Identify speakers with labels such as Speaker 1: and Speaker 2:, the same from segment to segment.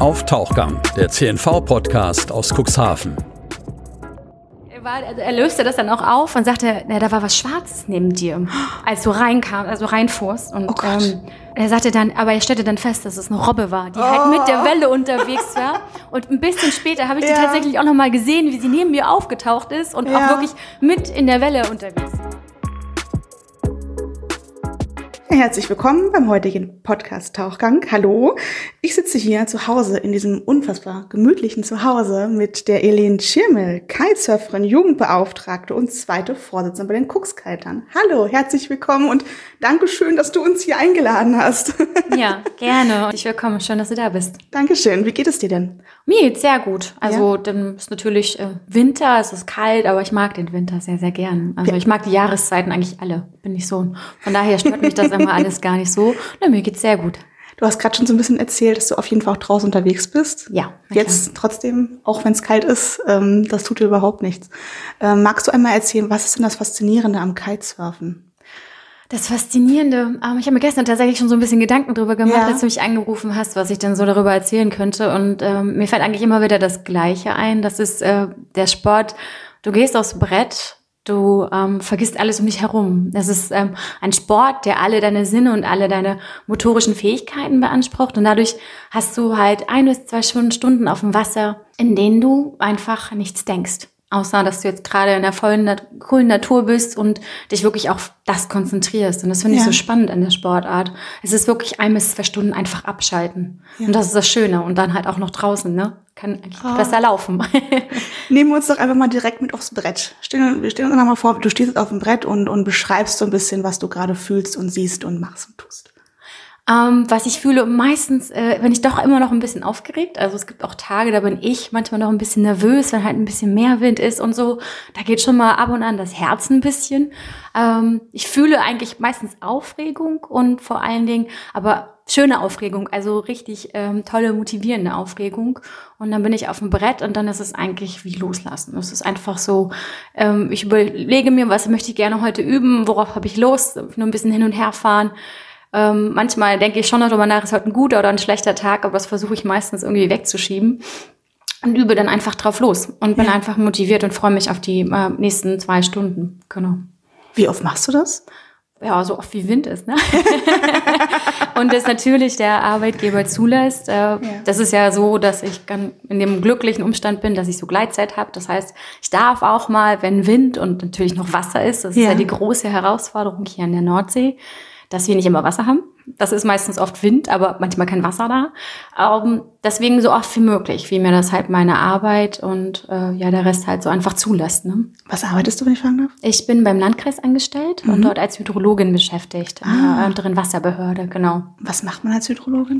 Speaker 1: auf Tauchgang, der CNV-Podcast aus Cuxhaven.
Speaker 2: Er, war, also er löste das dann auch auf und sagte, na, da war was Schwarzes neben dir, als du reinkam, also reinfuhrst. Und
Speaker 3: Oh Gott.
Speaker 2: ähm, er sagte dann, aber er stellte dann fest, dass es eine Robbe war, die halt mit der Welle unterwegs war. Und ein bisschen später habe ich die
Speaker 3: Ja.
Speaker 2: tatsächlich auch noch mal gesehen, wie sie neben mir aufgetaucht ist und
Speaker 3: Ja.
Speaker 2: auch wirklich mit in der Welle unterwegs.
Speaker 3: Herzlich willkommen beim heutigen Podcast Tauchgang. Hallo, ich sitze hier zu Hause in diesem unfassbar gemütlichen Zuhause mit der Elene Schirmel, Kitesurferin, Jugendbeauftragte und zweite Vorsitzende bei den Cuxkitern. Hallo, herzlich willkommen und Dankeschön, dass du uns hier eingeladen hast.
Speaker 2: Ja, gerne. Ich willkommen. Schön, dass du da bist.
Speaker 3: Dankeschön. Wie geht es dir denn?
Speaker 2: Mir geht's sehr gut. Also dann ist natürlich äh, Winter, es ist kalt, aber ich mag den Winter sehr, sehr gern. Also ich mag die Jahreszeiten eigentlich alle. Bin ich so. Von daher stört mich das immer alles gar nicht so. Na, mir geht's sehr gut.
Speaker 3: Du hast gerade schon so ein bisschen erzählt, dass du auf jeden Fall auch draußen unterwegs bist.
Speaker 2: Ja,
Speaker 3: Jetzt trotzdem, auch wenn es kalt ist, ähm, das tut dir überhaupt nichts. Ähm, magst du einmal erzählen, was ist denn das Faszinierende am Kitesurfen?
Speaker 2: Das Faszinierende, ähm, ich habe mir gestern tatsächlich schon so ein bisschen Gedanken drüber gemacht,
Speaker 3: Ja.
Speaker 2: als du mich angerufen hast, was ich denn so darüber erzählen könnte. Und ähm, mir fällt eigentlich immer wieder das Gleiche ein. Das ist äh, der Sport. Du gehst aufs Brett, du ähm, vergisst alles um dich herum. Das ist ähm, ein Sport, der alle deine Sinne und alle deine motorischen Fähigkeiten beansprucht. Und dadurch hast du halt ein bis zwei Stunden, auf dem Wasser, in denen du einfach nichts denkst. Außer, dass du jetzt gerade in der vollen, coolen Natur bist und dich wirklich auf das konzentrierst. Und das finde ich
Speaker 3: Ja.
Speaker 2: so spannend an der Sportart. Es ist wirklich ein bis zwei Stunden einfach abschalten. Und das ist das Schöne. Und dann halt auch noch draußen, ne? Kann eigentlich
Speaker 3: Ah.
Speaker 2: besser laufen.
Speaker 3: Nehmen wir uns doch einfach mal direkt mit aufs Brett. Stell, wir stellen uns einfach mal vor, du stehst jetzt auf dem Brett und, und beschreibst so ein bisschen, was du gerade fühlst und siehst und machst und tust.
Speaker 2: Ähm, was ich fühle, meistens äh, bin ich doch immer noch ein bisschen aufgeregt. Also es gibt auch Tage, da bin ich manchmal noch ein bisschen nervös, wenn halt ein bisschen mehr Wind ist und so. Da geht schon mal ab und an das Herz ein bisschen. Ähm, ich fühle eigentlich meistens Aufregung und vor allen Dingen, aber schöne Aufregung, also richtig ähm, tolle, motivierende Aufregung. Und dann bin ich auf dem Brett und dann ist es eigentlich wie loslassen. Es ist einfach so, ähm, ich überlege mir, was möchte ich gerne heute üben, worauf habe ich Lust, nur ein bisschen hin und her fahren. Ähm, manchmal denke ich schon noch drüber nach, ist heute ein guter oder ein schlechter Tag, aber das versuche ich meistens irgendwie wegzuschieben und übe dann einfach drauf los und bin einfach motiviert und freue mich auf die äh, nächsten zwei Stunden. Genau.
Speaker 3: Wie oft machst du das?
Speaker 2: Ja, so oft wie Wind ist, ne? und das natürlich der Arbeitgeber zulässt. Äh, Das ist ja so, dass ich in dem glücklichen Umstand bin, dass ich so Gleitzeit habe. Das heißt, ich darf auch mal, wenn Wind und natürlich noch Wasser ist, das ist
Speaker 3: Ja.
Speaker 2: ja die große Herausforderung hier an der Nordsee, dass wir nicht immer Wasser haben. Das ist meistens oft Wind, aber manchmal kein Wasser da. Ähm, deswegen so oft wie möglich, wie mir das halt meine Arbeit und äh, ja der Rest halt so einfach zulässt. Ne?
Speaker 3: Was arbeitest du, wenn ich fragen darf?
Speaker 2: Ich bin beim Landkreis angestellt und dort als Hydrologin beschäftigt, in der unteren Wasserbehörde, genau.
Speaker 3: Was macht man als Hydrologin?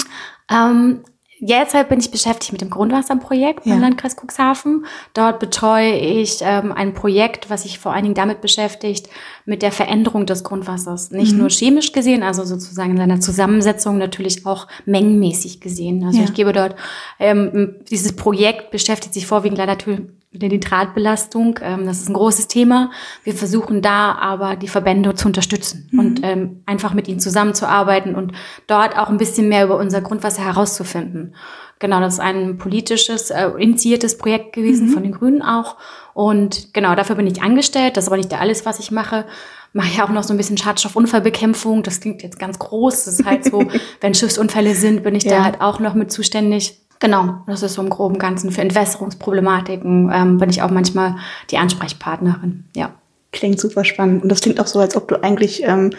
Speaker 2: Ähm, jetzt halt bin ich beschäftigt mit dem Grundwasserprojekt
Speaker 3: Ja.
Speaker 2: beim Landkreis Cuxhaven. Dort betreue ich ähm, ein Projekt, was sich vor allen Dingen damit beschäftigt, mit der Veränderung des Grundwassers. Nicht nur chemisch gesehen, also sozusagen in seiner Zusammensetzung, natürlich auch mengenmäßig gesehen. Also
Speaker 3: Ja.
Speaker 2: ich gebe dort, ähm, dieses Projekt beschäftigt sich vorwiegend leider natürlich mit der Nitratbelastung. Ähm, das ist ein großes Thema. Wir versuchen da aber die Verbände zu unterstützen und ähm, einfach mit ihnen zusammenzuarbeiten und dort auch ein bisschen mehr über unser Grundwasser herauszufinden. Genau, das ist ein politisches, äh, initiiertes Projekt gewesen, von den Grünen auch. Und genau, dafür bin ich angestellt. Das ist aber nicht alles, was ich mache. Mache ja auch noch so ein bisschen Schadstoffunfallbekämpfung. Das klingt jetzt ganz groß. Das ist halt so, wenn Schiffsunfälle sind, bin ich
Speaker 3: Ja.
Speaker 2: da halt auch noch mit zuständig. Genau, das ist so im groben Ganzen. Für Entwässerungsproblematiken ähm, bin ich auch manchmal die Ansprechpartnerin. Ja.
Speaker 3: Klingt super spannend. Und das klingt auch so, als ob du eigentlich ähm,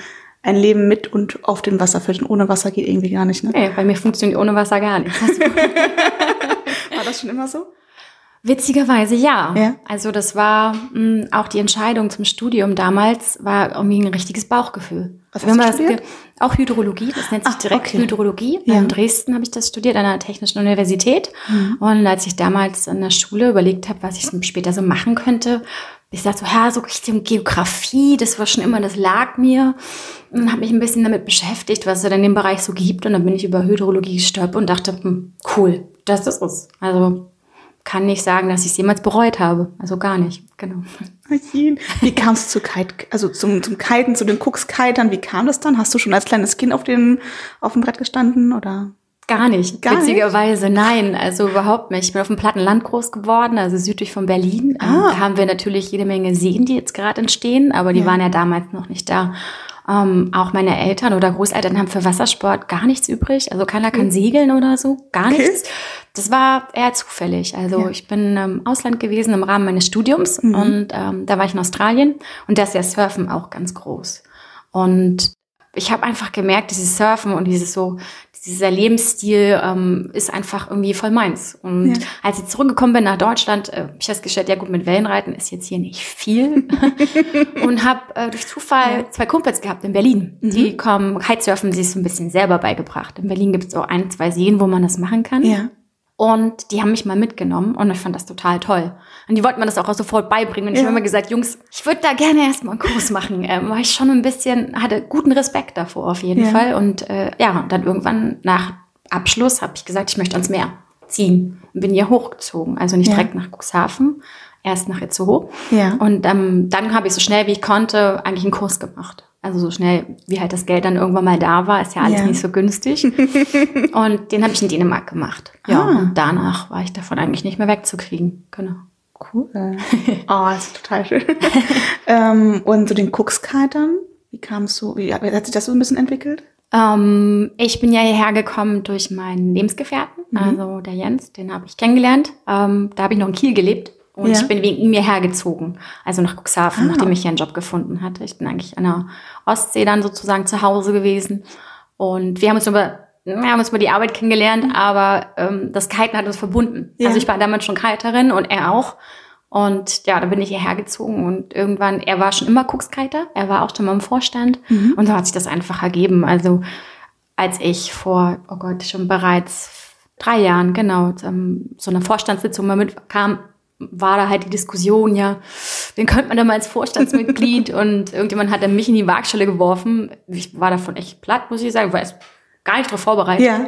Speaker 3: ein Leben mit und auf dem Wasser führst. Und ohne Wasser geht irgendwie gar nicht, ne?
Speaker 2: Nee, bei mir funktioniert ohne Wasser gar nicht. Das
Speaker 3: War das schon immer so?
Speaker 2: Witzigerweise ja.
Speaker 3: Ja.
Speaker 2: Also das war mh, auch die Entscheidung zum Studium damals, war irgendwie ein richtiges Bauchgefühl.
Speaker 3: Was
Speaker 2: Wenn
Speaker 3: hast du
Speaker 2: das
Speaker 3: studiert?
Speaker 2: ge- auch Hydrologie, das nennt sich
Speaker 3: Ach,
Speaker 2: direkt
Speaker 3: okay.
Speaker 2: Hydrologie.
Speaker 3: Ja.
Speaker 2: In Dresden habe ich das studiert, an einer Technischen Universität.
Speaker 3: Mhm.
Speaker 2: Und als ich damals in der Schule überlegt habe, was ich später so machen könnte, ich dachte so, ja, so Richtung Geografie, das war schon immer, das lag mir. Und habe mich ein bisschen damit beschäftigt, was es in dem Bereich so gibt. Und dann bin ich über Hydrologie gestolpert und dachte, hm, cool, das ist es. Also kann nicht sagen, dass ich es jemals bereut habe. Also gar nicht, genau.
Speaker 3: Wie kam es zu Kite, also zum, zum Kiten, zu den Cooks-Kitern? Wie kam das dann? Hast du schon als kleines Kind auf dem, auf dem Brett gestanden oder?
Speaker 2: Gar nicht,
Speaker 3: Gar
Speaker 2: witzigerweise. Nein, also überhaupt nicht. Ich bin auf dem platten Land groß geworden, also südlich von Berlin. Ähm,
Speaker 3: Ah.
Speaker 2: Da haben wir natürlich jede Menge Seen, die jetzt gerade entstehen, aber die
Speaker 3: Ja.
Speaker 2: waren ja damals noch nicht da. Ähm, auch meine Eltern oder Großeltern haben für Wassersport gar nichts übrig. Also keiner kann segeln oder so, gar
Speaker 3: Okay.
Speaker 2: nichts. Das war eher zufällig. Also
Speaker 3: Ja.
Speaker 2: ich bin im Ausland gewesen im Rahmen meines Studiums
Speaker 3: Mhm.
Speaker 2: und ähm, da war ich in Australien und da ist ja Surfen auch ganz groß. Und ich habe einfach gemerkt, dieses Surfen und dieses so, dieser Lebensstil ähm, ist einfach irgendwie voll meins. Und
Speaker 3: Ja.
Speaker 2: als ich zurückgekommen bin nach Deutschland, äh, hab ich festgestellt, ja gut, mit Wellenreiten ist jetzt hier nicht viel. und habe äh, durch Zufall zwei Kumpels gehabt in Berlin.
Speaker 3: Mhm.
Speaker 2: Die kommen, Kitesurfen sich so ein bisschen selber beigebracht. In Berlin gibt es so ein, zwei Seen, wo man das machen kann.
Speaker 3: Ja.
Speaker 2: Und die haben mich mal mitgenommen und ich fand das total toll. Und die wollten mir das auch sofort beibringen. Und ich
Speaker 3: Ja.
Speaker 2: habe immer gesagt, Jungs, ich würde da gerne erstmal einen Kurs machen. Ähm, war ich schon ein bisschen, hatte guten Respekt davor auf jeden
Speaker 3: Ja.
Speaker 2: Fall. Und äh, ja, dann irgendwann nach Abschluss habe ich gesagt, ich möchte ans Meer ziehen. Und bin hier hochgezogen. Also nicht
Speaker 3: Ja.
Speaker 2: direkt nach Cuxhaven, erst nach Itzehoe.
Speaker 3: Ja.
Speaker 2: Und ähm, dann habe ich so schnell wie ich konnte eigentlich einen Kurs gemacht. Also so schnell, wie halt das Geld dann irgendwann mal da war, ist ja alles
Speaker 3: Ja.
Speaker 2: nicht so günstig. und den habe ich in Dänemark gemacht. Ja,
Speaker 3: Ah.
Speaker 2: und danach war ich davon eigentlich nicht mehr wegzukriegen. Genau.
Speaker 3: Cool. Oh, das ist total schön. ähm, und so den Cookskitern, wie kamst du, wie hat sich das so ein bisschen entwickelt?
Speaker 2: Ähm, ich bin ja hierher gekommen durch meinen Lebensgefährten,
Speaker 3: Mhm.
Speaker 2: also der Jens, den habe ich kennengelernt. Ähm, da habe ich noch in Kiel gelebt und
Speaker 3: Ja.
Speaker 2: ich bin wegen ihm hierher gezogen, also nach Cuxhaven,
Speaker 3: Ah.
Speaker 2: nachdem ich hier einen Job gefunden hatte. Ich bin eigentlich an der Ostsee dann sozusagen zu Hause gewesen und wir haben uns über wir haben uns über die Arbeit kennengelernt, aber ähm, das Kiten hat uns verbunden.
Speaker 3: Ja.
Speaker 2: Also ich war damals schon Kiterin und er auch. Und ja, dann bin ich hierher gezogen und irgendwann, er war schon immer Cookskiter, er war auch schon mal im Vorstand
Speaker 3: Mhm.
Speaker 2: und so hat sich das einfach ergeben. Also als ich vor, oh Gott, schon bereits drei Jahren, genau, so eine Vorstandssitzung mal mitkam, war da halt die Diskussion, ja, wen könnte man da mal als Vorstandsmitglied und irgendjemand hat dann mich in die Waagschale geworfen. Ich war davon echt platt, muss ich sagen, war erst gar nicht darauf vorbereitet
Speaker 3: Ja.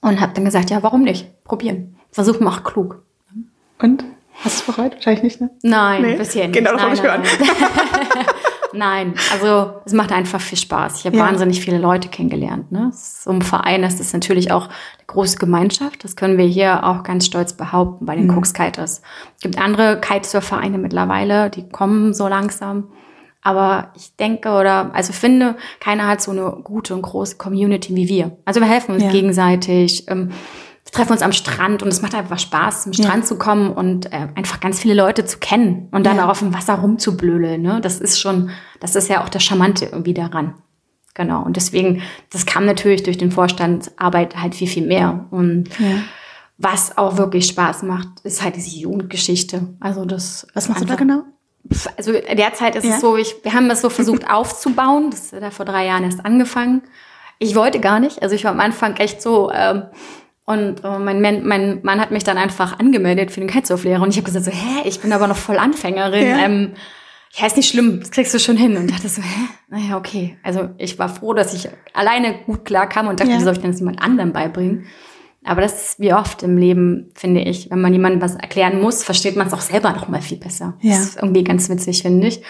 Speaker 2: und habe dann gesagt, ja, warum nicht? Probieren. Versuch macht klug.
Speaker 3: Und? Hast du es bereut? Wahrscheinlich nicht, ne?
Speaker 2: Nein,
Speaker 3: Nee,
Speaker 2: bisher nicht.
Speaker 3: genau das
Speaker 2: nein,
Speaker 3: hab ich
Speaker 2: nein, nein. also es macht einfach viel Spaß. Ich habe
Speaker 3: Ja.
Speaker 2: wahnsinnig viele Leute kennengelernt. Ne? So im Verein ist es natürlich auch eine große Gemeinschaft. Das können wir hier auch ganz stolz behaupten bei den
Speaker 3: Mhm.
Speaker 2: Cooks-Kiters. Es gibt andere Kitesurf-Vereine mittlerweile, die kommen so langsam. Aber ich denke oder also finde, keiner hat so eine gute und große Community wie wir. Also wir helfen uns
Speaker 3: Ja.
Speaker 2: gegenseitig. Ähm, wir treffen uns am Strand und es macht einfach Spaß, zum Strand zu kommen und äh, einfach ganz viele Leute zu kennen und dann
Speaker 3: Ja.
Speaker 2: auch auf dem Wasser rumzublödeln. Ne? Das ist schon, das ist ja auch das Charmante irgendwie daran. Genau. Und deswegen, das kam natürlich durch den Vorstandsarbeit halt viel, viel mehr. Und
Speaker 3: Ja.
Speaker 2: was auch wirklich Spaß macht, ist halt diese Jugendgeschichte. Also das.
Speaker 3: Was
Speaker 2: ist
Speaker 3: machst du da genau?
Speaker 2: also derzeit ist
Speaker 3: Ja.
Speaker 2: es so, ich, wir haben das so versucht aufzubauen. Das hat ja vor drei Jahren erst angefangen. Ich wollte gar nicht. Also ich war am Anfang echt so. Ähm, und äh, mein, Mann, mein Mann hat mich dann einfach angemeldet für den Kitesurf-Lehrer. Und ich habe gesagt so, hä, ich bin aber noch voll Anfängerin.
Speaker 3: Ja.
Speaker 2: Ähm, ja, ist nicht schlimm, das kriegst du schon hin. Und dachte so, hä? Naja, okay. Also ich war froh, dass ich alleine gut klarkam und dachte,
Speaker 3: Ja.
Speaker 2: wie soll ich denn das jemand anderem beibringen? Aber das ist wie oft im Leben, finde ich. Wenn man jemandem was erklären muss, versteht man es auch selber noch mal viel besser.
Speaker 3: Ja.
Speaker 2: Das ist irgendwie ganz witzig, finde ich.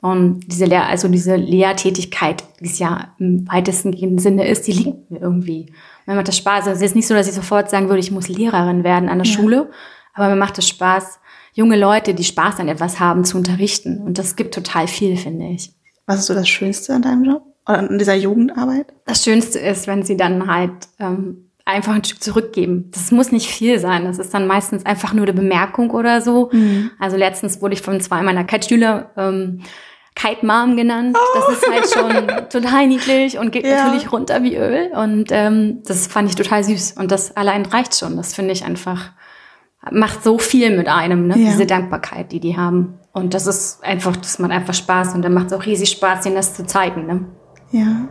Speaker 2: Und diese Lehr also diese Lehrtätigkeit, die es ja im weitesten Sinne ist, die liegt mir irgendwie. Mir macht das Spaß. Also es ist nicht so, dass ich sofort sagen würde, ich muss Lehrerin werden an der
Speaker 3: Ja.
Speaker 2: Schule. Aber mir macht es Spaß, junge Leute, die Spaß an etwas haben, zu unterrichten. Und das gibt total viel, finde ich.
Speaker 3: Was ist so das Schönste an deinem Job? Oder an dieser Jugendarbeit?
Speaker 2: Das Schönste ist, wenn sie dann halt ähm, einfach ein Stück zurückgeben. Das muss nicht viel sein. Das ist dann meistens einfach nur eine Bemerkung oder so. Also letztens wurde ich von zwei meiner Kite-Schüler ähm, Kite Mom genannt. Das ist halt schon total niedlich und geht
Speaker 3: Ja.
Speaker 2: natürlich runter wie Öl. Und ähm, das fand ich total süß. Und das allein reicht schon. Das finde ich einfach, macht so viel mit einem, ne?
Speaker 3: Ja.
Speaker 2: diese Dankbarkeit, die die haben. Und das ist einfach, das macht einfach Spaß. Und dann macht es auch riesig Spaß, ihnen das zu zeigen. Ne?
Speaker 3: Ja.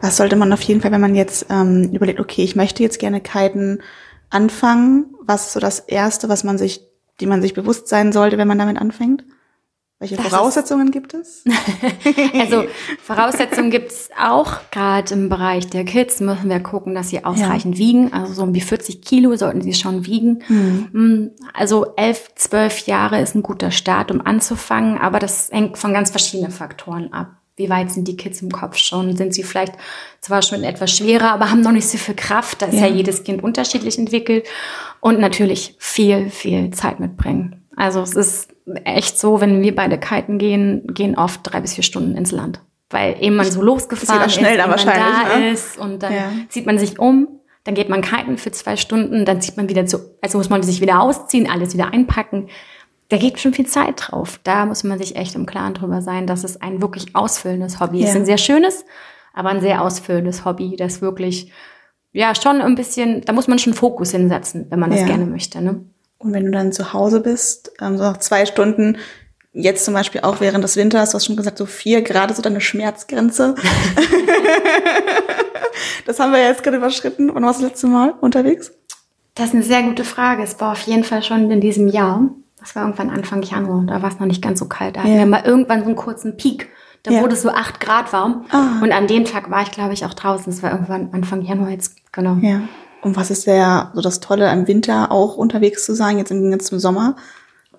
Speaker 3: Was sollte man auf jeden Fall, wenn man jetzt ähm, überlegt, okay, ich möchte jetzt gerne kiten anfangen, was ist so das Erste, was man sich, die man sich bewusst sein sollte, wenn man damit anfängt? Welche
Speaker 2: Das
Speaker 3: Voraussetzungen gibt es?
Speaker 2: Also Voraussetzungen gibt es auch. Gerade im Bereich der Kids müssen wir gucken, dass sie ausreichend wiegen. Also so um die 40 Kilo sollten sie schon wiegen. Mm, Also elf, zwölf Jahre ist ein guter Start, um anzufangen. Aber das hängt von ganz verschiedenen Faktoren ab. wie weit sind die Kids im Kopf schon? Sind sie vielleicht zwar schon etwas schwerer, aber haben noch nicht so viel Kraft? Da ist ja, ja jedes Kind unterschiedlich entwickelt. Und natürlich viel, viel Zeit mitbringen. Also es ist echt so, wenn wir beide kiten gehen, gehen oft drei bis vier Stunden ins Land. Weil eben man so losgefahren ist,
Speaker 3: schnell
Speaker 2: ist,
Speaker 3: wahrscheinlich,
Speaker 2: da ne? ist und dann ja. zieht man sich um, dann geht man kiten für zwei Stunden, dann zieht man wieder zu, also muss man sich wieder ausziehen, alles wieder einpacken da geht schon viel Zeit drauf. Da muss man sich echt im Klaren drüber sein, dass es ein wirklich ausfüllendes Hobby ja. ist. Ein sehr schönes, aber ein sehr ausfüllendes Hobby, das wirklich, ja, schon ein bisschen, da muss man schon Fokus hinsetzen, wenn man das ja. gerne möchte. Ne?
Speaker 3: Und wenn du dann zu Hause bist, ähm, so nach zwei Stunden, jetzt zum Beispiel auch während des Winters, du hast schon gesagt, so vier Grad, so deine Schmerzgrenze. das haben wir jetzt gerade überschritten. Wann warst du das letzte Mal unterwegs?
Speaker 2: Das ist eine sehr gute Frage. Es war auf jeden Fall schon in diesem Jahr. Das war irgendwann Anfang Januar, da war es noch nicht ganz so kalt. Da hatten wir mal irgendwann so einen kurzen Peak. Da ja. wurde es so acht Grad warm. Ah. Und an dem Tag war ich, glaube ich, auch draußen. Das war irgendwann Anfang Januar jetzt, genau.
Speaker 3: Ja. Und was ist der, so das Tolle im Winter auch unterwegs zu sein, jetzt im zum Sommer?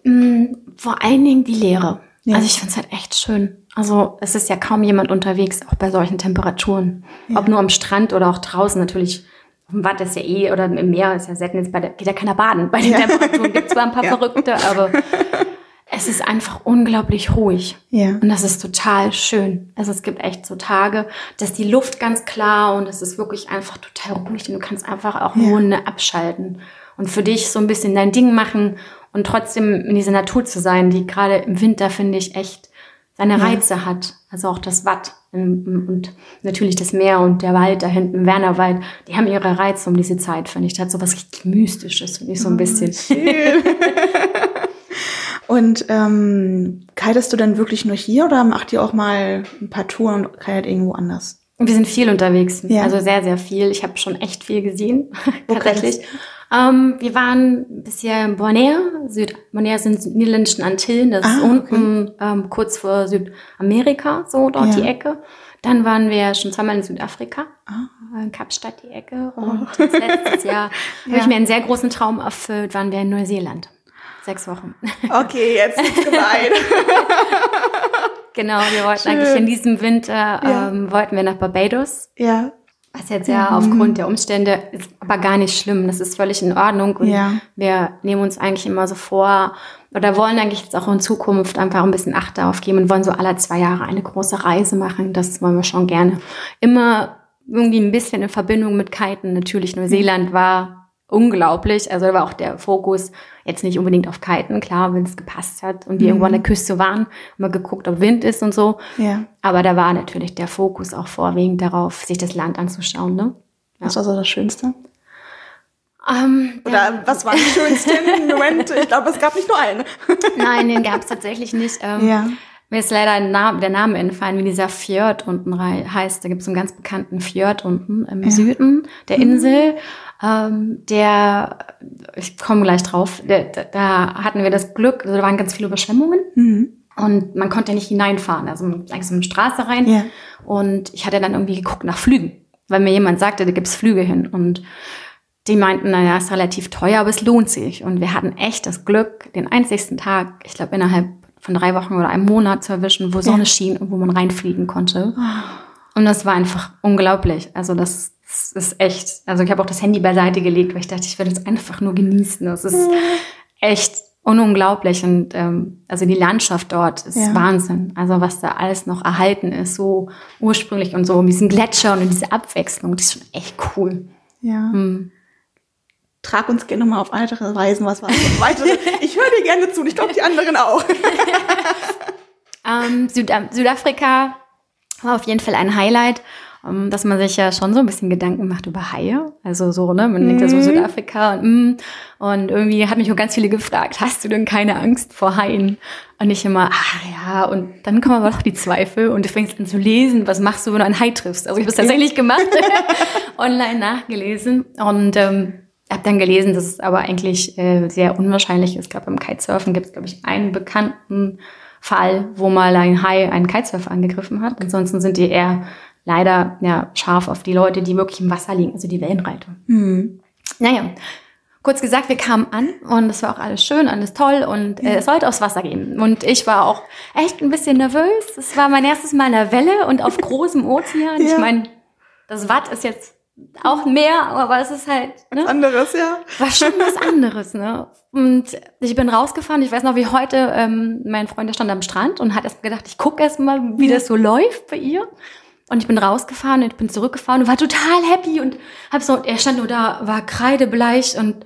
Speaker 2: Mm, vor allen Dingen die Leere. Ja. Also ich finde es halt echt schön. Also es ist ja kaum jemand unterwegs, auch bei solchen Temperaturen. Ja. Ob nur am Strand oder auch draußen natürlich im Watt ist ja eh, oder im Meer ist ja selten, jetzt bei der, geht ja keiner baden. Bei den ja. Temperaturen gibt zwar ein paar. Verrückte, aber es ist einfach unglaublich ruhig. Ja. Und das ist total schön. Also es gibt echt so Tage, dass die Luft ganz klar und es ist wirklich einfach total ruhig und du kannst einfach auch nur ja. abschalten und für dich so ein bisschen dein Ding machen und trotzdem in dieser Natur zu sein, die gerade im Winter finde ich echt seine Reize ja. hat. Also auch das Watt und natürlich das Meer und der Wald da hinten, Wernerwald, die haben ihre Reize um diese Zeit, finde ich. Das hat so was richtig Mystisches, finde ich so ein oh, bisschen.
Speaker 3: und ähm, kitest du dann wirklich nur hier oder macht ihr auch mal ein paar Touren und kitet irgendwo anders?
Speaker 2: Wir sind viel unterwegs, ja. also sehr, sehr viel. Ich habe schon echt viel gesehen, tatsächlich. Ähm, wir waren bisher in Bonaire, Süd Bonaire sind niederländischen Antillen, das ah, ist unten okay. ähm, kurz vor Südamerika, so dort ja. die Ecke. Dann waren wir schon zweimal in Südafrika, ah. in Kapstadt die Ecke. Und oh. letztes Jahr ja. habe ich mir einen sehr großen Traum erfüllt, waren wir in Neuseeland. Sechs Wochen.
Speaker 3: Okay, jetzt ist gemein.
Speaker 2: genau, wir wollten Schön. eigentlich in diesem Winter, ja. ähm, wollten wir nach Barbados.
Speaker 3: Ja.
Speaker 2: Was jetzt ja mhm. aufgrund der Umstände ist aber gar nicht schlimm. Das ist völlig in Ordnung. Und ja. wir nehmen uns eigentlich immer so vor oder wollen eigentlich jetzt auch in Zukunft einfach ein bisschen Acht darauf geben und wollen so alle zwei Jahre eine große Reise machen. Das wollen wir schon gerne. Immer irgendwie ein bisschen in Verbindung mit Kiten. Natürlich Neuseeland war unglaublich. Also da war auch der Fokus jetzt nicht unbedingt auf Kiten, klar, wenn es gepasst hat und wir mhm. irgendwo an der Küste waren, mal geguckt, ob Wind ist und so. Ja. Aber da war natürlich der Fokus auch vorwiegend darauf, sich das Land anzuschauen. Ne?
Speaker 3: Ja. Was war so das Schönste? Um, ähm, Oder was war der schönste Moment? Ich glaube, es gab nicht nur einen.
Speaker 2: Nein, den gab es tatsächlich nicht. Ähm, ja. Mir ist leider Name, der Name entfallen, wie dieser Fjord unten heißt. Da gibt es einen ganz bekannten Fjord unten im ja. Süden der Insel. Mhm ähm, der, ich komme gleich drauf, der, da hatten wir das Glück, also da waren ganz viele Überschwemmungen. Mhm. Und man konnte nicht hineinfahren, also eigentlich so eine Straße rein. Ja. Und ich hatte dann irgendwie geguckt nach Flügen, weil mir jemand sagte, da gibt's Flüge hin. Und die meinten, naja, ist relativ teuer, aber es lohnt sich. Und wir hatten echt das Glück, den einzigsten Tag, ich glaube innerhalb von drei Wochen oder einem Monat zu erwischen, wo Sonne ja. schien und wo man reinfliegen konnte. Ah. Und das war einfach unglaublich. Also das, das ist echt, also ich habe auch das Handy beiseite gelegt, weil ich dachte, ich werde es einfach nur genießen. Das ist echt unglaublich und ähm, also die Landschaft dort ist ja. Wahnsinn. Also was da alles noch erhalten ist, so ursprünglich und so mit diesen Gletschern und diese Abwechslung, das ist schon echt cool.
Speaker 3: Ja. Hm. Trag uns gerne mal auf weitere Reisen, was war weitere. ich höre dir gerne zu und ich glaube die anderen auch.
Speaker 2: ähm, Süd Südafrika war auf jeden Fall ein Highlight. Ähm, dass man sich ja schon so ein bisschen Gedanken macht über Haie. Also so, ne? Man denkt ja so mhm. Südafrika und, mm, und irgendwie hat mich auch ganz viele gefragt, hast du denn keine Angst vor Haien? Und ich immer, ach ja, und dann kommen aber doch die Zweifel und du fängst an zu lesen, was machst du, wenn du einen Hai triffst? Also ich habe es tatsächlich gemacht, online nachgelesen und ähm, habe dann gelesen, dass es aber eigentlich äh, sehr unwahrscheinlich ist. Ich glaube, beim Kitesurfen gibt es, glaube ich, einen bekannten Fall, wo mal ein Hai einen Kitesurfer angegriffen hat. Ansonsten sind die eher leider ja, scharf auf die Leute, die wirklich im Wasser liegen, also die Wellenreiter. Mhm. Naja, kurz gesagt, wir kamen an und es war auch alles schön, alles toll und äh, es sollte aufs Wasser gehen. Und ich war auch echt ein bisschen nervös. Es war mein erstes Mal in der Welle und auf großem Ozean.
Speaker 3: Ja.
Speaker 2: Ich meine, das Watt ist jetzt auch mehr, aber es ist halt ne?
Speaker 3: Anderes, ja.
Speaker 2: war schon was anderes, ne? Und ich bin rausgefahren. Ich weiß noch, wie heute ähm, mein Freund, der stand am Strand und hat erst gedacht, ich gucke erst mal, wie das so läuft bei ihr. Und ich bin rausgefahren und bin zurückgefahren und war total happy und hab so, er stand nur da, war kreidebleich und,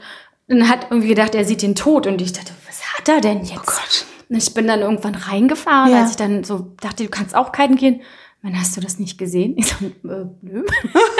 Speaker 2: und hat irgendwie gedacht, er sieht den Tod. Und ich dachte, was hat er denn jetzt?
Speaker 3: Oh Gott.
Speaker 2: Und ich bin dann irgendwann reingefahren,
Speaker 3: Ja.
Speaker 2: als ich dann so dachte, du kannst auch kiten gehen. Wann hast du das nicht gesehen? Ich so, äh, nö.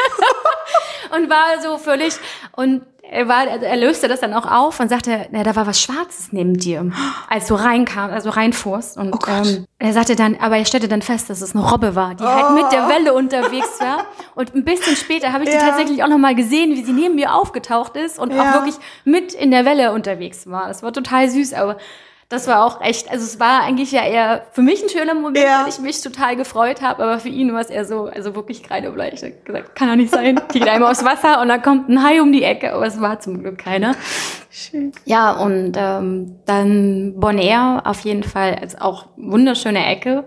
Speaker 2: und war so völlig, und er, war, er löste das dann auch auf und sagte, na, da war was Schwarzes neben dir, als du reinkam, also reinfuhrst. Und
Speaker 3: Oh Gott.
Speaker 2: ähm, er sagte dann, aber er stellte dann fest, dass es eine Robbe war, die halt mit der Welle unterwegs war. Und ein bisschen später habe ich
Speaker 3: Oh. Ja.
Speaker 2: die tatsächlich auch noch mal gesehen, wie sie neben mir aufgetaucht ist und
Speaker 3: Ja.
Speaker 2: auch wirklich mit in der Welle unterwegs war. Das war total süß, aber das war auch echt, also es war eigentlich ja eher für mich ein schöner Moment,
Speaker 3: Ja.
Speaker 2: weil ich mich total gefreut habe, aber für ihn war es eher so, also wirklich kreidebleich. Ich gesagt, kann doch nicht sein. Die geht einmal aufs Wasser und dann kommt ein Hai um die Ecke, aber es war zum Glück keiner.
Speaker 3: Schön.
Speaker 2: Ja, und ähm, dann Bonaire auf jeden Fall als auch wunderschöne Ecke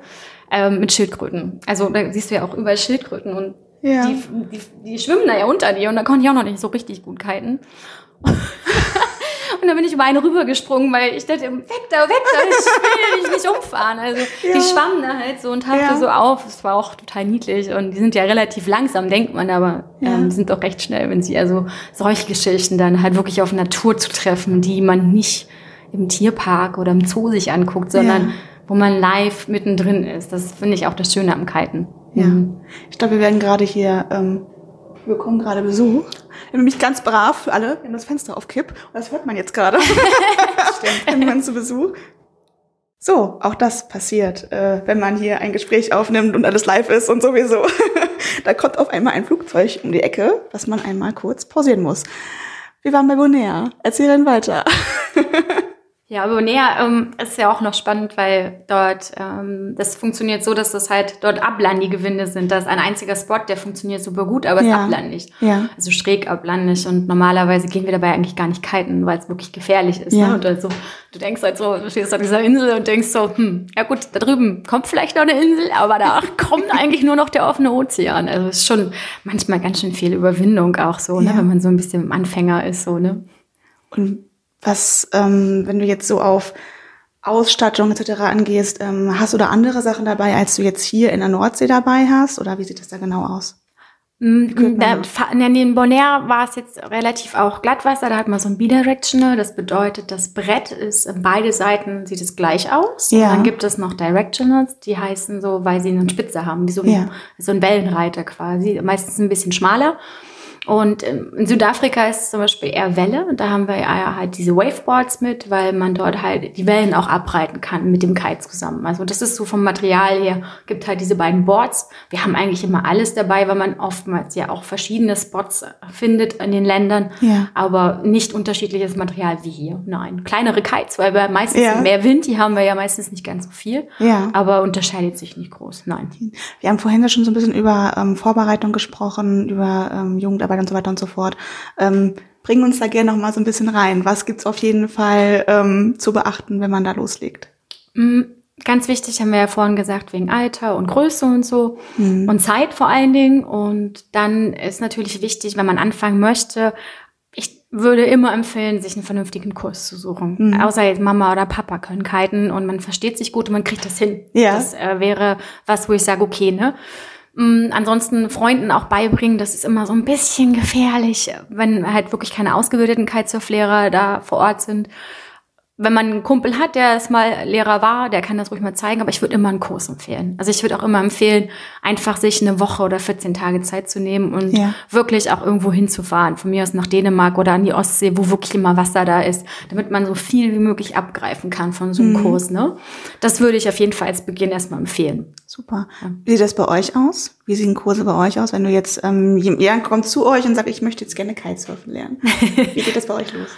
Speaker 2: ähm, mit Schildkröten. Also da siehst du ja auch überall Schildkröten und
Speaker 3: Ja.
Speaker 2: die, die, die schwimmen da ja unter dir und da konnte ich auch noch nicht so richtig gut kiten. Und dann bin ich über eine rübergesprungen, weil ich dachte, weg da, weg da, ich will dich nicht umfahren. Also
Speaker 3: Ja.
Speaker 2: die schwammen da halt so und tauchte
Speaker 3: Ja.
Speaker 2: so auf. Es war auch total niedlich und die sind ja relativ langsam, denkt man, aber
Speaker 3: Ja.
Speaker 2: ähm, die sind doch recht schnell, wenn sie also solche Geschichten dann halt wirklich auf Natur zu treffen, die man nicht im Tierpark oder im Zoo sich anguckt, sondern
Speaker 3: Ja.
Speaker 2: wo man live mittendrin ist. Das finde ich auch das Schöne am Kiten.
Speaker 3: Ja.
Speaker 2: Mhm.
Speaker 3: Ich glaube, wir werden gerade hier, ähm, wir bekommen gerade Besuch. Nämlich ganz brav für alle. Haben das Fenster auf Kipp. Und das hört man jetzt gerade. Stimmt. Jemand zu Besuch. So, auch das passiert, äh, wenn man hier ein Gespräch aufnimmt und alles live ist und sowieso. da kommt auf einmal ein Flugzeug um die Ecke, was man einmal kurz pausieren muss. Wir waren bei Bonaire. Erzähl dann weiter.
Speaker 2: Ja, aber näher ähm, ist ja auch noch spannend, weil dort, ähm, das funktioniert so, dass das halt dort ablandige sind. Da ist ein einziger Spot, der funktioniert super gut, aber
Speaker 3: Ja.
Speaker 2: ist ablandig.
Speaker 3: Ja.
Speaker 2: Also schräg ablandig und normalerweise gehen wir dabei eigentlich gar nicht kiten, weil es wirklich gefährlich ist.
Speaker 3: Ja.
Speaker 2: Ne? Und also, du denkst halt so, du stehst auf dieser Insel und denkst so, hm, ja gut, da drüben kommt vielleicht noch eine Insel, aber da kommt eigentlich nur noch der offene Ozean. Also es ist schon manchmal ganz schön viel Überwindung auch so, ne? wenn man so ein bisschen Anfänger ist, so, ne?
Speaker 3: Und was, ähm, wenn du jetzt so auf Ausstattung etc. angehst, ähm, hast du da andere Sachen dabei, als du jetzt hier in der Nordsee dabei hast? Oder wie sieht das da genau aus?
Speaker 2: Mm, Da, in Bonaire war es jetzt relativ auch Glattwasser, da hat man so ein Bidirectional, das bedeutet, das Brett ist, in beide Seiten sieht es gleich aus.
Speaker 3: Ja.
Speaker 2: Dann gibt es noch Directionals, die heißen so, weil sie eine Spitze haben, wie so ein,
Speaker 3: Ja.
Speaker 2: so ein Wellenreiter quasi, meistens ein bisschen schmaler. Und ähm, in Südafrika ist es zum Beispiel eher Welle. Und da haben wir ja halt diese Waveboards mit, weil man dort halt die Wellen auch abreiten kann mit dem Kite zusammen. Also das ist so vom Material her, gibt halt diese beiden Boards. Wir haben eigentlich immer alles dabei, weil man oftmals ja auch verschiedene Spots findet in den Ländern,
Speaker 3: Ja.
Speaker 2: aber nicht unterschiedliches Material wie hier. Nein, kleinere Kites, weil wir meistens
Speaker 3: Ja.
Speaker 2: mehr Wind, die haben wir ja meistens nicht ganz so viel,
Speaker 3: Ja.
Speaker 2: aber unterscheidet sich nicht groß. Nein.
Speaker 3: Wir haben vorhin ja schon so ein bisschen über ähm, Vorbereitung gesprochen, über ähm, Jugendarbeit und so weiter und so fort. Ähm, bring uns da gerne noch mal so ein bisschen rein. Was gibt's auf jeden Fall ähm, zu beachten, wenn man da loslegt?
Speaker 2: Mm, Ganz wichtig, haben wir ja vorhin gesagt, wegen Alter und Größe und so
Speaker 3: Mhm.
Speaker 2: und Zeit vor allen Dingen. Und dann ist natürlich wichtig, wenn man anfangen möchte, ich würde immer empfehlen, sich einen vernünftigen Kurs zu suchen.
Speaker 3: Mhm.
Speaker 2: Außer jetzt Mama oder Papa können kiten und man versteht sich gut und man kriegt das hin.
Speaker 3: Ja.
Speaker 2: Das äh, wäre was, wo ich sage, okay, ne? Mm, Ansonsten Freunden auch beibringen, das ist immer so ein bisschen gefährlich, wenn halt wirklich keine ausgebildeten Kitesurf-Lehrer da vor Ort sind wenn man einen Kumpel hat, der es mal Lehrer war, der kann das ruhig mal zeigen, aber ich würde immer einen Kurs empfehlen. Also ich würde auch immer empfehlen, einfach sich eine Woche oder 14 Tage Zeit zu nehmen und
Speaker 3: Ja.
Speaker 2: wirklich auch irgendwo hinzufahren. Von mir aus nach Dänemark oder an die Ostsee, wo wirklich immer Wasser da ist, damit man so viel wie möglich abgreifen kann von so einem
Speaker 3: Mhm.
Speaker 2: Kurs. Ne? Das würde ich auf jeden Fall als Beginn erstmal empfehlen.
Speaker 3: Super. Wie sieht das bei euch aus? Wie sehen Kurse bei euch aus, wenn du jetzt, ähm, jemand kommt zu euch und sagt, ich möchte jetzt gerne Kitesurfen lernen? Wie geht das bei euch los?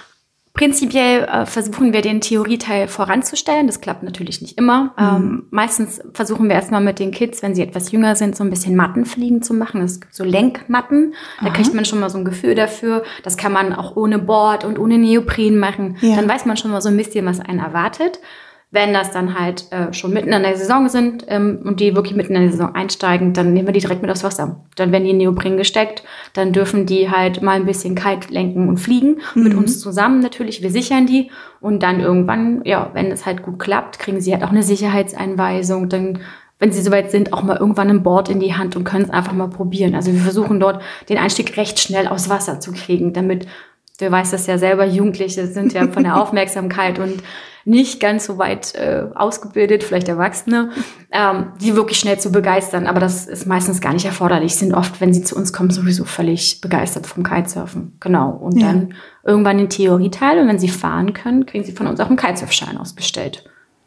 Speaker 2: Prinzipiell äh, versuchen wir den Theorieteil voranzustellen. Das klappt natürlich nicht immer. Mhm. Ähm, meistens versuchen wir erstmal mit den Kids, wenn sie etwas jünger sind, so ein bisschen Mattenfliegen zu machen. Es gibt so Lenkmatten. Da Aha. kriegt man schon mal so ein Gefühl dafür. Das kann man auch ohne Board und ohne Neopren machen. Ja. Dann weiß man schon mal so ein bisschen, was einen erwartet. Wenn das dann halt äh, schon mitten in der Saison sind ähm, und die wirklich mitten in der Saison einsteigen, dann nehmen wir die direkt mit aufs Wasser. Dann werden die in Neopren gesteckt, dann dürfen die halt mal ein bisschen kalt lenken und fliegen mhm. mit uns zusammen natürlich. Wir sichern die und dann irgendwann, ja, wenn es halt gut klappt, kriegen sie halt auch eine Sicherheitseinweisung. Dann wenn sie soweit sind, auch mal irgendwann ein Board in die Hand und können es einfach mal probieren. Also wir versuchen dort den Einstieg recht schnell aufs Wasser zu kriegen, damit, du weißt das ja selber, Jugendliche sind ja von der Aufmerksamkeit und nicht ganz so weit äh, ausgebildet, vielleicht Erwachsene, ähm, die wirklich schnell zu begeistern. Aber das ist meistens gar nicht erforderlich. Sind oft, wenn sie zu uns kommen, sowieso völlig begeistert vom Kitesurfen. Genau. Und ja. dann irgendwann den Theorieteil. Und wenn sie fahren können, kriegen sie von uns auch einen Kitesurfschein ausgestellt.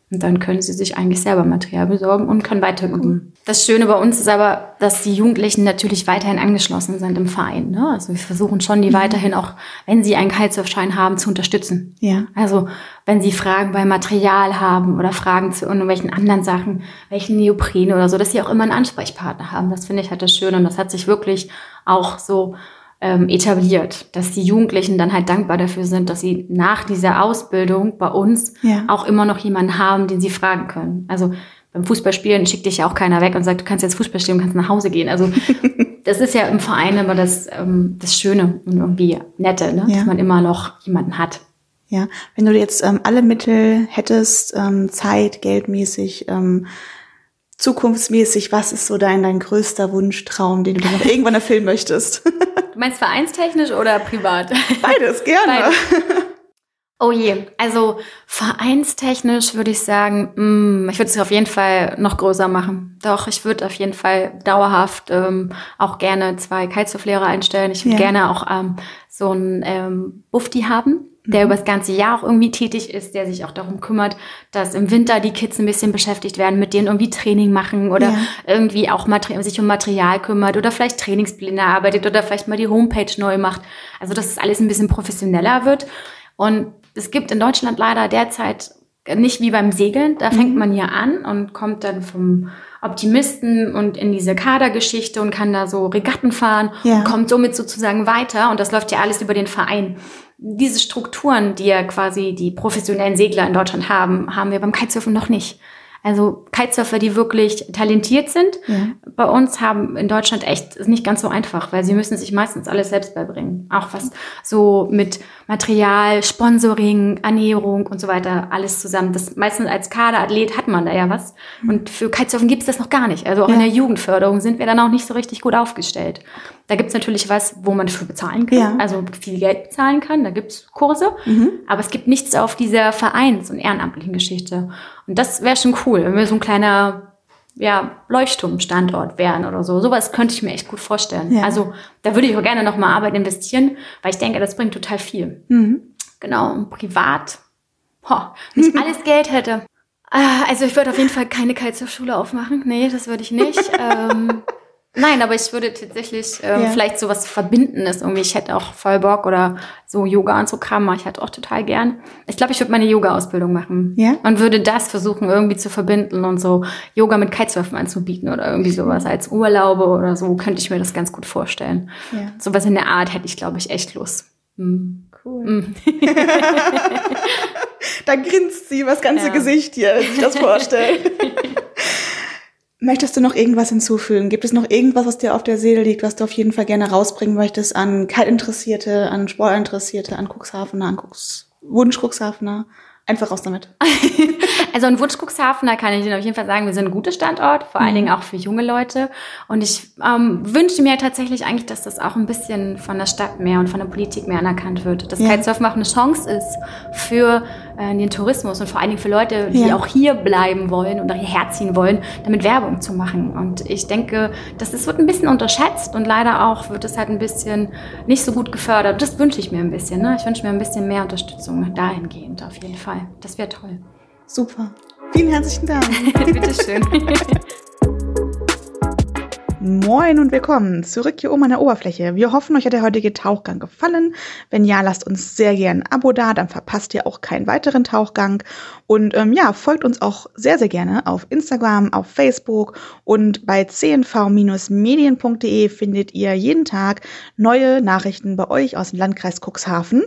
Speaker 2: Und dann können sie sich eigentlich selber Material besorgen und können weiter üben. Das Schöne bei uns ist aber, dass die Jugendlichen natürlich weiterhin angeschlossen sind im Verein. Ne? Also wir versuchen schon, die mhm. weiterhin auch, wenn sie einen Kitesurfschein haben, zu unterstützen. Ja. Also wenn sie Fragen beim Material haben oder Fragen zu irgendwelchen anderen Sachen, welchen Neopren oder so, dass sie auch immer einen Ansprechpartner haben. Das finde ich halt das Schöne und das hat sich wirklich auch so ähm, etabliert, dass die Jugendlichen dann halt dankbar dafür sind, dass sie nach dieser Ausbildung bei uns ja. auch immer noch jemanden haben, den sie fragen können. Also beim Fußballspielen schickt dich ja auch keiner weg und sagt, du kannst jetzt Fußball spielen, kannst nach Hause gehen. Also das ist ja im Verein immer das, ähm, das Schöne und irgendwie Nette, ne? Ja. dass man immer noch jemanden hat.
Speaker 3: Ja, wenn du jetzt ähm, alle Mittel hättest, ähm, Zeit, geldmäßig, ähm, zukunftsmäßig, was ist so dein, dein größter Wunschtraum, den du noch irgendwann erfüllen möchtest?
Speaker 2: Du meinst vereinstechnisch oder privat?
Speaker 3: Beides, gerne. Beides.
Speaker 2: Oh je, also vereinstechnisch würde ich sagen, mh, mm, ich würde es auf jeden Fall noch größer machen. Doch, ich würde auf jeden Fall dauerhaft ähm, auch gerne zwei Kitesurf-Lehrer einstellen. Ich würde ja. gerne auch ähm, so ein ähm, Bufti haben, der mhm. über das ganze Jahr auch irgendwie tätig ist, der sich auch darum kümmert, dass im Winter die Kids ein bisschen beschäftigt werden, mit denen irgendwie Training machen oder ja. irgendwie auch sich um Material kümmert oder vielleicht Trainingspläne arbeitet oder vielleicht mal die Homepage neu macht. Also dass es alles ein bisschen professioneller wird. Und es gibt in Deutschland leider derzeit nicht wie beim Segeln. Da fängt mhm. man hier an und kommt dann vom Optimisten und in diese Kadergeschichte und kann da so Regatten fahren ja. und kommt somit sozusagen weiter. Und das läuft ja alles über den Verein. Diese Strukturen, die ja quasi die professionellen Segler in Deutschland haben, haben wir beim Kitesurfen noch nicht. Also Kitesurfer, die wirklich talentiert sind, ja. bei uns haben in Deutschland echt ist nicht ganz so einfach, weil sie müssen sich meistens alles selbst beibringen. Auch was so mit Material, Sponsoring, Ernährung und so weiter, alles zusammen. Das meistens als Kaderathlet hat man da ja was. Mhm. Und für Kitesurfen gibt es das noch gar nicht. Also auch ja. in der Jugendförderung sind wir dann auch nicht so richtig gut aufgestellt. Da gibt's natürlich was, wo man dafür bezahlen kann, ja. also viel Geld bezahlen kann. Da gibt's Kurse. Mhm. Aber es gibt nichts auf dieser Vereins- und ehrenamtlichen Geschichte. Und das wäre schon cool, wenn wir so ein kleiner ja, Leuchtturmstandort wären oder so. Sowas könnte ich mir echt gut vorstellen. Ja. Also da würde ich auch gerne nochmal Arbeit investieren, weil ich denke, das bringt total viel. Mhm. Genau, und privat, boah, wenn ich alles Geld hätte. Ah, also ich würde auf jeden Fall keine Kitesurf-Schule aufmachen. Nee, das würde ich nicht. ähm, Nein, aber ich würde tatsächlich ähm, ja. vielleicht sowas Verbindendes irgendwie. Ich hätte auch voll Bock oder so Yoga und so Kram mache ich halt auch total gern. Ich glaube, ich würde meine Yoga-Ausbildung machen. Ja. Und würde das versuchen irgendwie zu verbinden und so Yoga mit Kitesurfen anzubieten oder irgendwie sowas als Urlaube oder so könnte ich mir das ganz gut vorstellen. Ja. Sowas in der Art hätte ich, glaube ich, echt Lust. Mhm. Cool. Mhm.
Speaker 3: da grinst sie was ganze ja. Gesicht hier, sich das vorstellt. Möchtest du noch irgendwas hinzufügen? Gibt es noch irgendwas, was dir auf der Seele liegt, was du auf jeden Fall gerne rausbringen möchtest an Kaltinteressierte, an Sportinteressierte, an Cuxhavener, an Cux Wunsch Cuxhavener? Einfach raus damit.
Speaker 2: also ein Wunsch Cuxhavener kann ich Ihnen auf jeden Fall sagen, wir sind ein guter Standort, vor allen mhm. Dingen auch für junge Leute. Und ich ähm, wünsche mir tatsächlich eigentlich, dass das auch ein bisschen von der Stadt mehr und von der Politik mehr anerkannt wird. Dass ja. Kitesurfen auch eine Chance ist für äh, den Tourismus und vor allen Dingen für Leute, die ja. auch hier bleiben wollen oder hierher ziehen wollen, damit Werbung zu machen. Und ich denke, das, das wird ein bisschen unterschätzt und leider auch wird es halt ein bisschen nicht so gut gefördert. Das wünsche ich mir ein bisschen. Ne? Ich wünsche mir ein bisschen mehr Unterstützung dahingehend auf jeden Fall. Das wäre toll.
Speaker 3: Super. Vielen herzlichen Dank.
Speaker 2: Bitteschön.
Speaker 3: Moin und willkommen zurück hier oben an der Oberfläche. Wir hoffen, euch hat der heutige Tauchgang gefallen. Wenn ja, lasst uns sehr gerne ein Abo da, dann verpasst ihr auch keinen weiteren Tauchgang. Und ähm, ja, folgt uns auch sehr, sehr gerne auf Instagram, auf Facebook und bei cnv-medien.de findet ihr jeden Tag neue Nachrichten bei euch aus dem Landkreis Cuxhaven.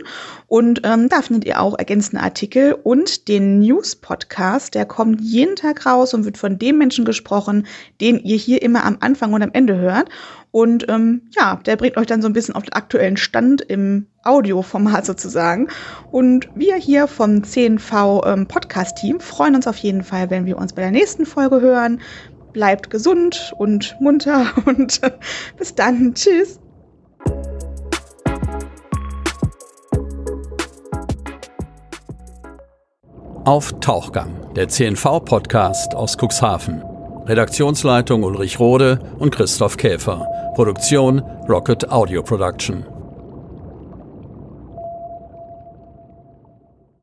Speaker 3: Und ähm, da findet ihr auch ergänzende Artikel und den News-Podcast, der kommt jeden Tag raus und wird von dem Menschen gesprochen, den ihr hier immer am Anfang und am Ende hört. Und ähm, ja, der bringt euch dann so ein bisschen auf den aktuellen Stand im Audioformat sozusagen. Und wir hier vom CNV ähm, Podcast-Team freuen uns auf jeden Fall, wenn wir uns bei der nächsten Folge hören. Bleibt gesund und munter und äh, bis dann. Tschüss.
Speaker 1: Auf Tauchgang, der CNV-Podcast aus Cuxhaven. Redaktionsleitung Ulrich Rode und Christoph Käfer. Produktion Rocket Audio Production.